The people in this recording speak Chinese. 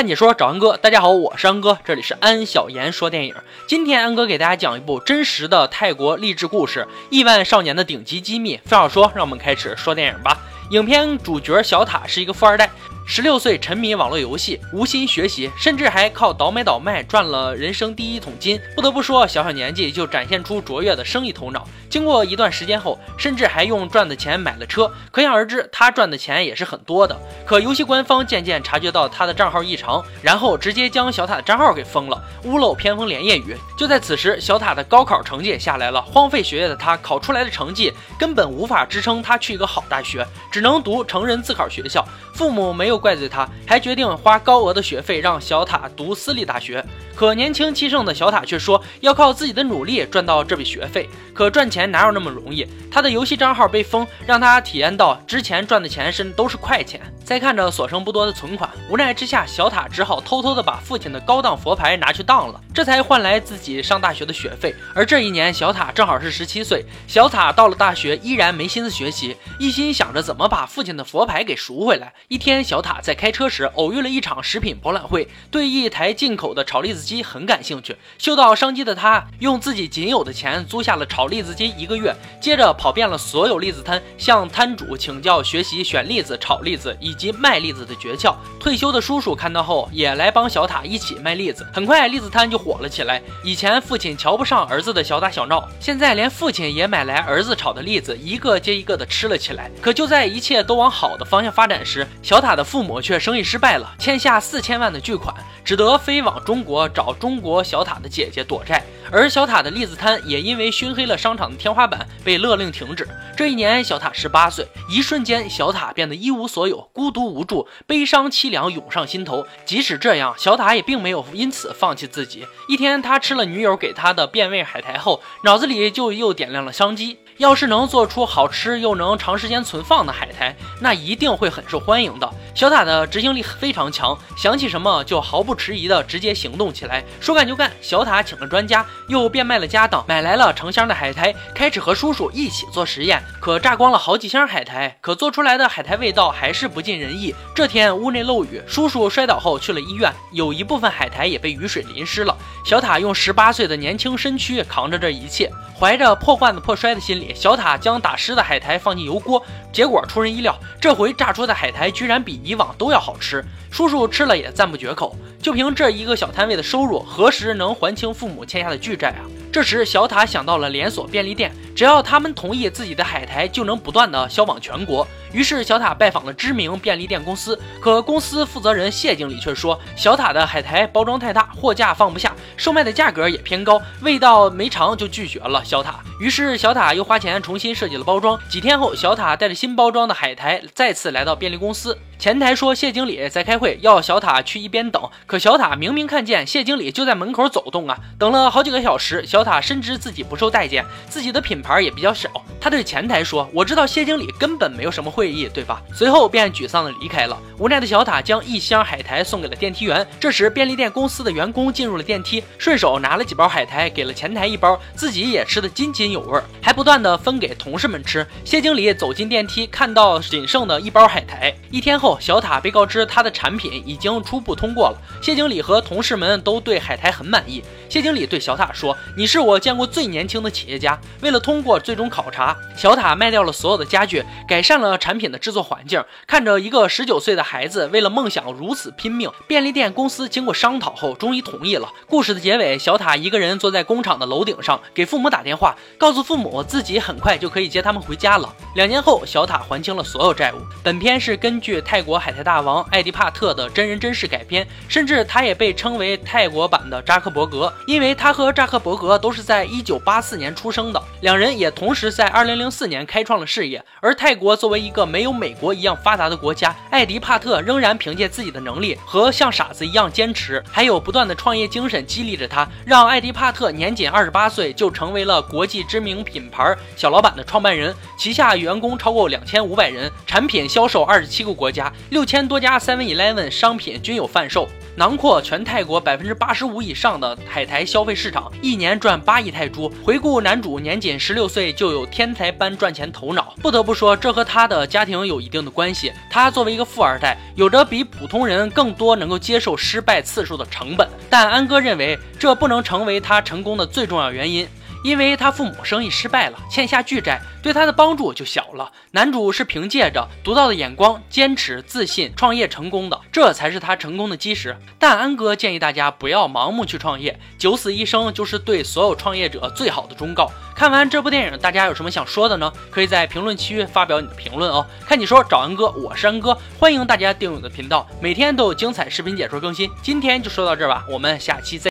看解说找安哥，大家好，我是安哥，这里是安小言说电影。今天安哥给大家讲一部真实的泰国励志故事《亿万少年的顶级机密》。废话少说，让我们开始说电影吧。影片主角小塔是一个富二代。十六岁沉迷网络游戏，无心学习，甚至还靠倒买倒卖赚了人生第一桶金。不得不说，小小年纪就展现出卓越的生意头脑。经过一段时间后，甚至还用赚的钱买了车。可想而知，他赚的钱也是很多的。可游戏官方渐渐察觉到他的账号异常，然后直接将小塔的账号给封了，屋漏偏逢连夜雨。就在此时，小塔的高考成绩也下来了。荒废学业的他，考出来的成绩根本无法支撑他去一个好大学，只能读成人自考学校。父母没有怪罪他，还决定花高额的学费让小塔读私立大学。可年轻气盛的小塔却说要靠自己的努力赚到这笔学费。可赚钱钱哪有那么容易？他的游戏账号被封，让他体验到之前赚的钱是都是快钱。再看着所剩不多的存款，无奈之下，小塔只好偷偷的把父亲的高档佛牌拿去当了，这才换来自己上大学的学费。而这一年，小塔正好是十七岁。小塔到了大学，依然没心思学习，一心想着怎么把父亲的佛牌给赎回来。一天，小塔在开车时偶遇了一场食品博览会，对一台进口的炒栗子机很感兴趣。嗅到商机的他，用自己仅有的钱租下了炒栗子机一个月，接着跑遍了所有栗子摊，向摊主请教学习选栗子、炒栗子以及卖栗子的诀窍。退休的叔叔看到后，也来帮小塔一起卖栗子。很快，栗子摊就火了起来。以前父亲瞧不上儿子的小打小闹，现在连父亲也买来儿子炒的栗子，一个接一个的吃了起来。可就在一切都往好的方向发展时，小塔的父母却生意失败了，欠下四千万的巨款，只得飞往中国找中国小塔的姐姐躲债。而小塔的栗子摊也因为熏黑了商场的天花板，被勒令停止。这一年，小塔十八岁，一瞬间，小塔变得一无所有，孤独无助，悲伤凄凉涌上心头。即使这样，小塔也并没有因此放弃自己。一天，他吃了女友给他的变味海苔后，脑子里就又点亮了商机。要是能做出好吃又能长时间存放的海苔，那一定会很受欢迎的。小塔的执行力非常强，想起什么就毫不迟疑的直接行动起来。说干就干，小塔请了专家，又变卖了家当，买来了成箱的海苔，开始和叔叔一起做实验。可榨光了好几箱海苔，可做出来的海苔味道还是不尽人意。这天屋内漏雨，叔叔摔倒后去了医院，有一部分海苔也被雨水淋湿了。小塔用十八岁的年轻身躯扛着这一切，怀着破罐子破摔的心理。小塔将打湿的海苔放进油锅，结果出人意料，这回炸出的海苔居然比以往都要好吃。叔叔吃了也赞不绝口。就凭这一个小摊位的收入，何时能还清父母欠下的巨债啊？这时，小塔想到了连锁便利店，只要他们同意，自己的海苔就能不断的销往全国。于是，小塔拜访了知名便利店公司，可公司负责人谢经理却说，小塔的海苔包装太大，货架放不下，售卖的价格也偏高，味道没尝就拒绝了小塔。于是，小塔又花钱重新设计了包装。几天后，小塔带着新包装的海苔再次来到便利公司。前台说谢经理在开会，要小塔去一边等。可小塔明明看见谢经理就在门口走动啊！等了好几个小时，小塔深知自己不受待见，自己的品牌也比较小。他对前台说：“我知道谢经理根本没有什么会会议，对吧？”随后便沮丧的离开了。无奈的小塔将一箱海苔送给了电梯员。这时，便利店公司的员工进入了电梯，顺手拿了几包海苔给了前台一包，自己也吃得津津有味，还不断的分给同事们吃。谢经理走进电梯，看到仅剩的一包海苔。一天后。小塔被告知他的产品已经初步通过了，谢经理和同事们都对海苔很满意。谢经理对小塔说：“你是我见过最年轻的企业家。”为了通过最终考察，小塔卖掉了所有的家具，改善了产产品的制作环境。看着一个十九岁的孩子为了梦想如此拼命，便利店公司经过商讨后终于同意了。故事的结尾，小塔一个人坐在工厂的楼顶上，给父母打电话，告诉父母自己很快就可以接他们回家了。两年后，小塔还清了所有债务。本片是根据泰国海苔大王艾迪帕特的真人真事改编，甚至他也被称为泰国版的扎克伯格，因为他和扎克伯格都是在一九八四年出生的，两人也同时在二零零四年开创了事业。而泰国作为一个没有美国一样发达的国家，艾迪帕特仍然凭借自己的能力和像傻子一样坚持，还有不断的创业精神激励着他，让艾迪帕特年仅二十八岁就成为了国际知名品牌小老板的创办人，旗下。员工超过两千五百人，产品销售二十七个国家，六千多家 Seven Eleven 商品均有贩售，囊括全泰国百分之八十五以上的海苔消费市场，一年赚八亿泰铢。回顾男主年仅十。十六岁就有天才般赚钱头脑。不得不说，这和他的家庭有一定的关系。他作为一个富二代，有着比普通人更多能够接受失败次数的成本。但安哥认为，这不能成为他成功的最重要原因。因为他父母生意失败了，欠下巨债，对他的帮助就小了。男主是凭借着独到的眼光、坚持、自信创业成功的，这才是他成功的基石。但安哥建议大家不要盲目去创业，九死一生就是对所有创业者最好的忠告。看完这部电影，大家有什么想说的呢？可以在评论区发表你的评论哦。看你说找安哥，我是安哥，欢迎大家订阅我的频道，每天都有精彩视频解说更新。今天就说到这儿吧，我们下期再。